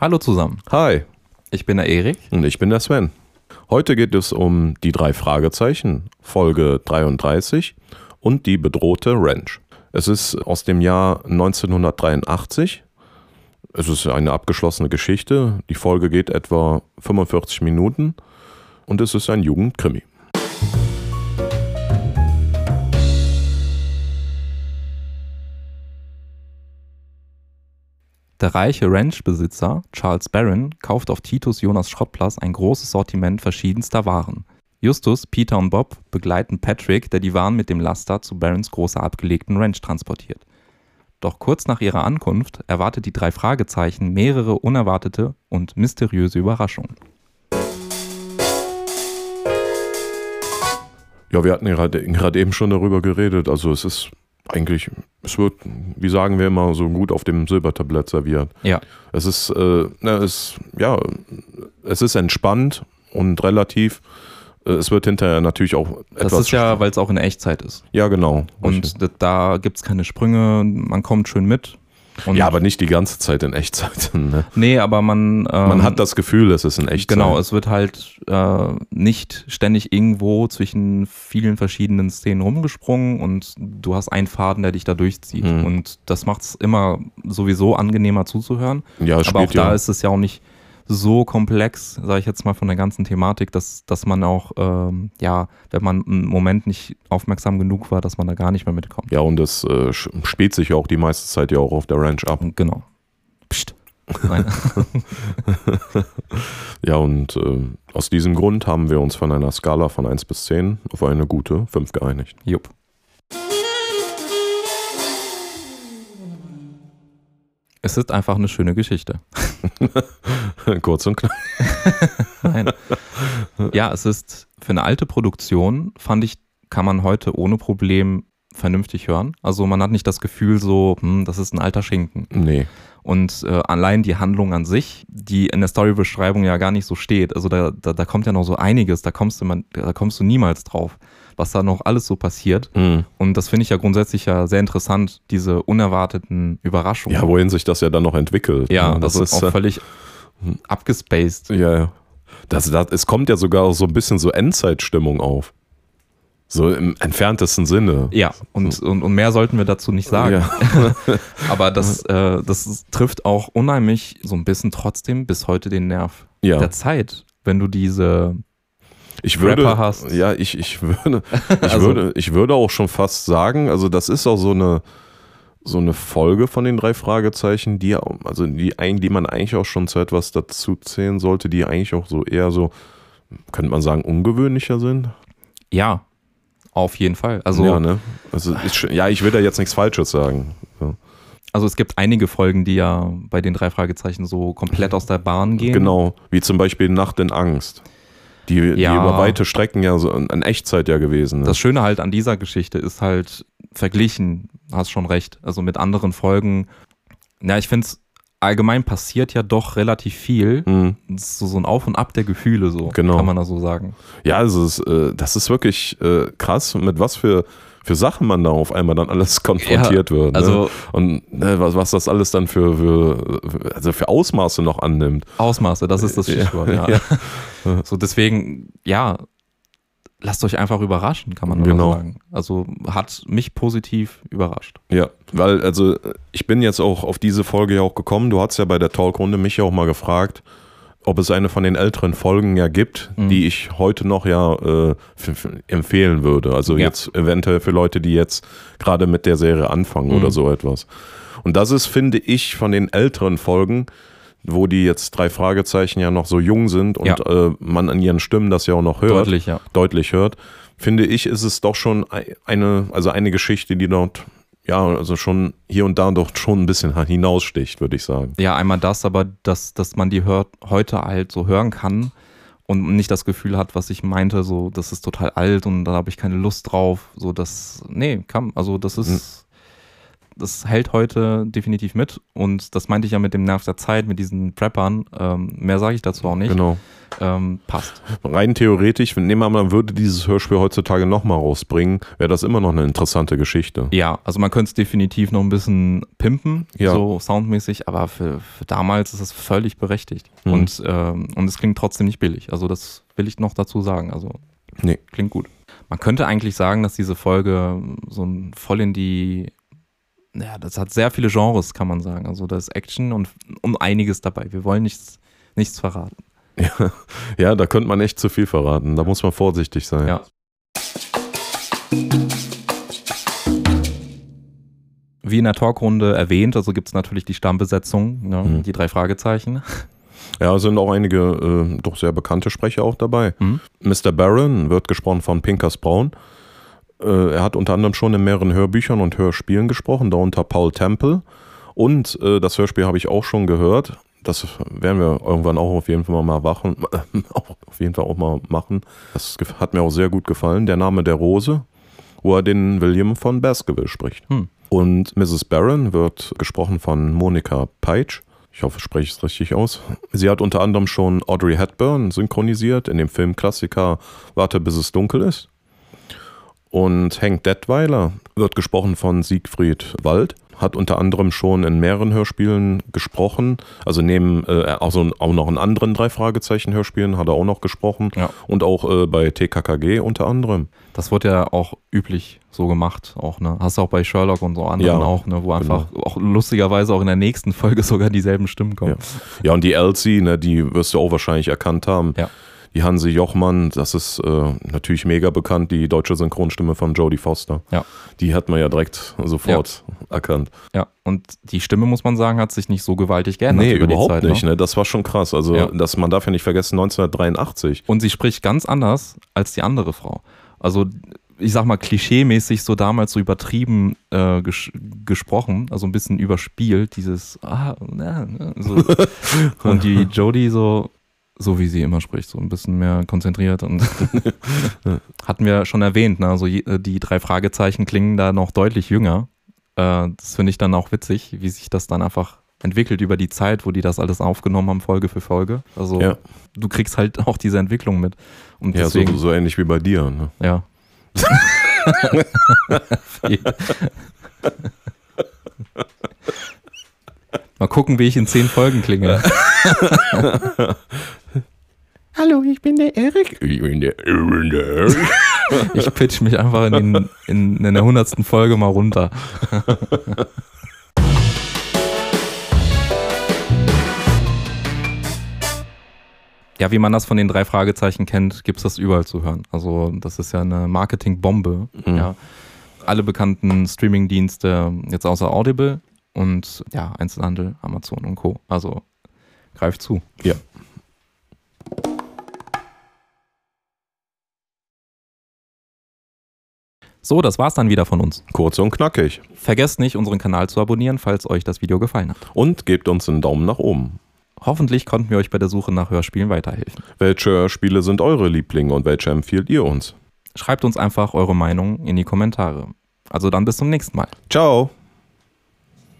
Hallo zusammen. Hi. Ich bin der Erik. Und ich bin der Sven. Heute geht es um die drei Fragezeichen, Folge 33 und die bedrohte Ranch. Es ist aus dem Jahr 1983. Es ist eine abgeschlossene Geschichte. Die Folge geht etwa 45 Minuten und es ist ein Jugendkrimi. Der reiche Ranchbesitzer Charles Barron kauft auf Titus Jonas Schrottplatz ein großes Sortiment verschiedenster Waren. Justus, Peter und Bob begleiten Patrick, der die Waren mit dem Laster zu Barrons großer abgelegten Ranch transportiert. Doch kurz nach ihrer Ankunft erwartet die drei Fragezeichen mehrere unerwartete und mysteriöse Überraschungen. Ja, wir hatten gerade gerade eben schon darüber geredet. Also es ist eigentlich, es wird, wie sagen wir immer, so gut auf dem Silbertablett serviert. Ja. Es ist, äh, na, es, ja, es ist entspannt und relativ. äh, Es wird hinterher natürlich auch etwas. Das ist ja, weil es auch in Echtzeit ist. Ja, genau. Und d- da gibt es keine Sprünge, man kommt schön mit. Und ja, aber nicht die ganze Zeit in Echtzeit. Ne? Nee, aber man. Ähm, Man hat das Gefühl, es ist in Echtzeit. Genau, es wird halt äh, nicht ständig irgendwo zwischen vielen verschiedenen Szenen rumgesprungen und du hast einen Faden, der dich da durchzieht. Mhm. Und das macht es immer sowieso angenehmer zuzuhören. Ja, Aber auch ja. da ist es ja auch nicht so komplex, sage ich jetzt mal von der ganzen Thematik, dass, dass man auch, ähm, ja, wenn man einen Moment nicht aufmerksam genug war, dass man da gar nicht mehr mitkommt. Ja, und es äh, spielt sich ja auch die meiste Zeit ja auch auf der Ranch ab. Genau. Psst. Ja, und äh, aus diesem Grund haben wir uns von einer Skala von 1 bis 10 auf eine gute 5 geeinigt. Jupp. Es ist einfach eine schöne Geschichte. Kurz und knapp. Nein. Ja, es ist für eine alte Produktion, fand ich, kann man heute ohne Problem vernünftig hören. Also man hat nicht das Gefühl so, hm, das ist ein alter Schinken. Nee. Und äh, allein die Handlung an sich, die in der Storybeschreibung ja gar nicht so steht, also da, da, da kommt ja noch so einiges, da kommst du, man, da kommst du niemals drauf, was da noch alles so passiert. Hm. Und das finde ich ja grundsätzlich ja sehr interessant, diese unerwarteten Überraschungen. Ja, wohin sich das ja dann noch entwickelt. ja ne? das, ist auch äh, völlig abgespaced. Ja, ja. Das, das, es kommt ja sogar so ein bisschen so Endzeitstimmung auf. So im entferntesten Sinne. Ja, und, und, und mehr sollten wir dazu nicht sagen. Ja. Aber das, äh, das trifft auch unheimlich so ein bisschen trotzdem bis heute den Nerv ja. der Zeit, wenn du diese Ich würde, Rapper hast. ja, ich, ich würde, ich Also- würde, ich würde auch schon fast sagen, also das ist auch so eine, so eine Folge von den drei Fragezeichen, die, also die, die man eigentlich auch schon zu etwas dazu zählen sollte, die eigentlich auch so eher so, könnte man sagen, ungewöhnlicher sind. Ja, auf jeden Fall. Also, ja, ne? Also schon- ja, ich will da jetzt nichts Falsches sagen. So. also es gibt einige Folgen, die ja bei den drei Fragezeichen so komplett aus der Bahn gehen. Genau, wie zum Beispiel Nacht in Angst. Die, die Ja. über weite Strecken ja so in Echtzeit ja gewesen ist. Das Schöne halt an dieser Geschichte ist halt verglichen, hast schon recht, also mit anderen Folgen. Ja, ich finde es allgemein passiert ja doch relativ viel. Hm. Ist so, so ein Auf und Ab der Gefühle, so Genau. kann man da so sagen. Ja, also es, äh, das ist wirklich äh, krass, mit was für, für Sachen man da auf einmal dann alles konfrontiert wird. Ne? Also Und ne, was, was das alles dann für, für, also für Ausmaße noch annimmt. Ausmaße, das ist das Ja, Stichwort. Ja, ja. So deswegen, ja, lasst euch einfach überraschen, kann man nur Genau. sagen. Also hat mich positiv überrascht. Ja, weil, also ich bin jetzt auch auf diese Folge ja auch gekommen. Du hast ja bei der Talkrunde mich ja auch mal gefragt, ob es eine von den älteren Folgen ja gibt, Mhm. die ich heute noch ja äh, empfehlen würde. Also Ja. jetzt eventuell für Leute, die jetzt gerade mit der Serie anfangen Mhm. oder so etwas. Und das ist, finde ich, von den älteren Folgen, wo die jetzt drei Fragezeichen ja noch so jung sind und Ja. äh, man an ihren Stimmen das ja auch noch hört Deutlich, ja. deutlich hört, finde ich, ist es doch schon ei- eine, also eine Geschichte, die dort, ja, also schon hier und da doch schon ein bisschen hinaussticht, würde ich sagen. Ja, einmal das, aber dass, dass man die hört, heute halt so hören kann und nicht das Gefühl hat, was ich meinte, so, das ist total alt und da habe ich keine Lust drauf. So, das, nee, kann, also das ist, das hält heute definitiv mit. Und das meinte ich ja mit dem Nerv der Zeit, mit diesen Preppern. Ähm, mehr sage ich dazu auch nicht. Genau. Ähm, passt. Rein theoretisch, wenn nehmen wir mal, man würde dieses Hörspiel heutzutage nochmal rausbringen, wäre das immer noch eine interessante Geschichte. Ja, also man könnte es definitiv noch ein bisschen pimpen, Ja. so soundmäßig, aber für, für damals ist es völlig berechtigt. Mhm. Und, ähm, und es klingt trotzdem nicht billig. Also das will ich noch dazu sagen. Also Nee. klingt gut. Man könnte eigentlich sagen, dass diese Folge so ein voll in die, ja, das hat sehr viele Genres, kann man sagen. Also da ist Action und um einiges dabei. Wir wollen nichts, nichts verraten. Ja, da könnte man echt zu viel verraten. Da muss man vorsichtig sein. Ja. Wie in der Talkrunde erwähnt, also gibt es natürlich die Stammbesetzung, ne, Mhm. die drei Fragezeichen. Ja, es sind auch einige äh, doch sehr bekannte Sprecher auch dabei. Mhm. Mr. Barron wird gesprochen von Pinkers Braun. Äh, er hat unter anderem schon in mehreren Hörbüchern und Hörspielen gesprochen, darunter Paul Temple. Und äh, das Hörspiel habe ich auch schon gehört. Das werden wir irgendwann auch auf jeden Fall mal machen. auf jeden Fall auch mal machen. Das hat mir auch sehr gut gefallen. Der Name der Rose, wo er den William von Baskerville spricht. Hm. Und Mrs. Barron wird gesprochen von Monika Peitsch. Ich hoffe, spreche ich es richtig aus. Sie hat unter anderem schon Audrey Hepburn synchronisiert in dem Filmklassiker Warte, bis es dunkel ist. Und Hank Detweiler wird gesprochen von Siegfried Wald. Hat unter anderem schon in mehreren Hörspielen gesprochen. Also neben äh, also auch noch in anderen drei Fragezeichen Hörspielen hat er auch noch gesprochen. Ja. Und auch äh, bei TKKG unter anderem. Das wird ja auch üblich so gemacht, auch, ne? Hast du auch bei Sherlock und so anderen Ja, auch, ne? Wo einfach auch lustigerweise auch in der nächsten Folge sogar dieselben Stimmen kommen. Ja, und die Elsie, ne, die wirst du auch wahrscheinlich erkannt haben. Ja. Die Hanse Jochmann, das ist äh, natürlich mega bekannt, die deutsche Synchronstimme von Jodie Foster. Ja. Die hat man ja direkt sofort erkannt. Ja, und die Stimme, muss man sagen, hat sich nicht so gewaltig geändert Nee, über überhaupt die Zeit. nicht. Ne? Ne? Das war schon krass. Also, Ja. das, man darf ja nicht vergessen, 1983. Und sie spricht ganz anders als die andere Frau. Also, ich sag mal, klischeemäßig so damals so übertrieben äh, ges gesprochen, also ein bisschen überspielt, dieses ah, na, na, so. Und die Jodie so, so wie sie immer spricht, so ein bisschen mehr konzentriert und hatten wir schon erwähnt, ne? also äh, die drei Fragezeichen klingen da noch deutlich jünger. Äh, das finde ich dann auch witzig, wie sich das dann einfach entwickelt über die Zeit, wo die das alles aufgenommen haben, Folge für Folge. Also Ja. du kriegst halt auch diese Entwicklung mit. Und Ja, so, deswegen, so ähnlich wie bei dir. Ne? ja. Mal gucken, wie ich in zehn Folgen klinge. Hallo, ich bin der Erik. Ich pitch mich einfach in, den, in, in der hundertsten Folge mal runter. Ja, wie man das von den drei Fragezeichen kennt, gibt es das überall zu hören. Also das ist ja eine Marketingbombe. Mhm. Ja. Alle bekannten Streamingdienste, jetzt außer Audible und ja, Einzelhandel, Amazon und Co. Also greift zu. Ja. So, das war's dann wieder von uns. Kurz und knackig. Vergesst nicht, unseren Kanal zu abonnieren, falls euch das Video gefallen hat. Und gebt uns einen Daumen nach oben. Hoffentlich konnten wir euch bei der Suche nach Hörspielen weiterhelfen. Welche Spiele sind eure Lieblinge und welche empfiehlt ihr uns? Schreibt uns einfach eure Meinung in die Kommentare. Also dann bis zum nächsten Mal. Ciao.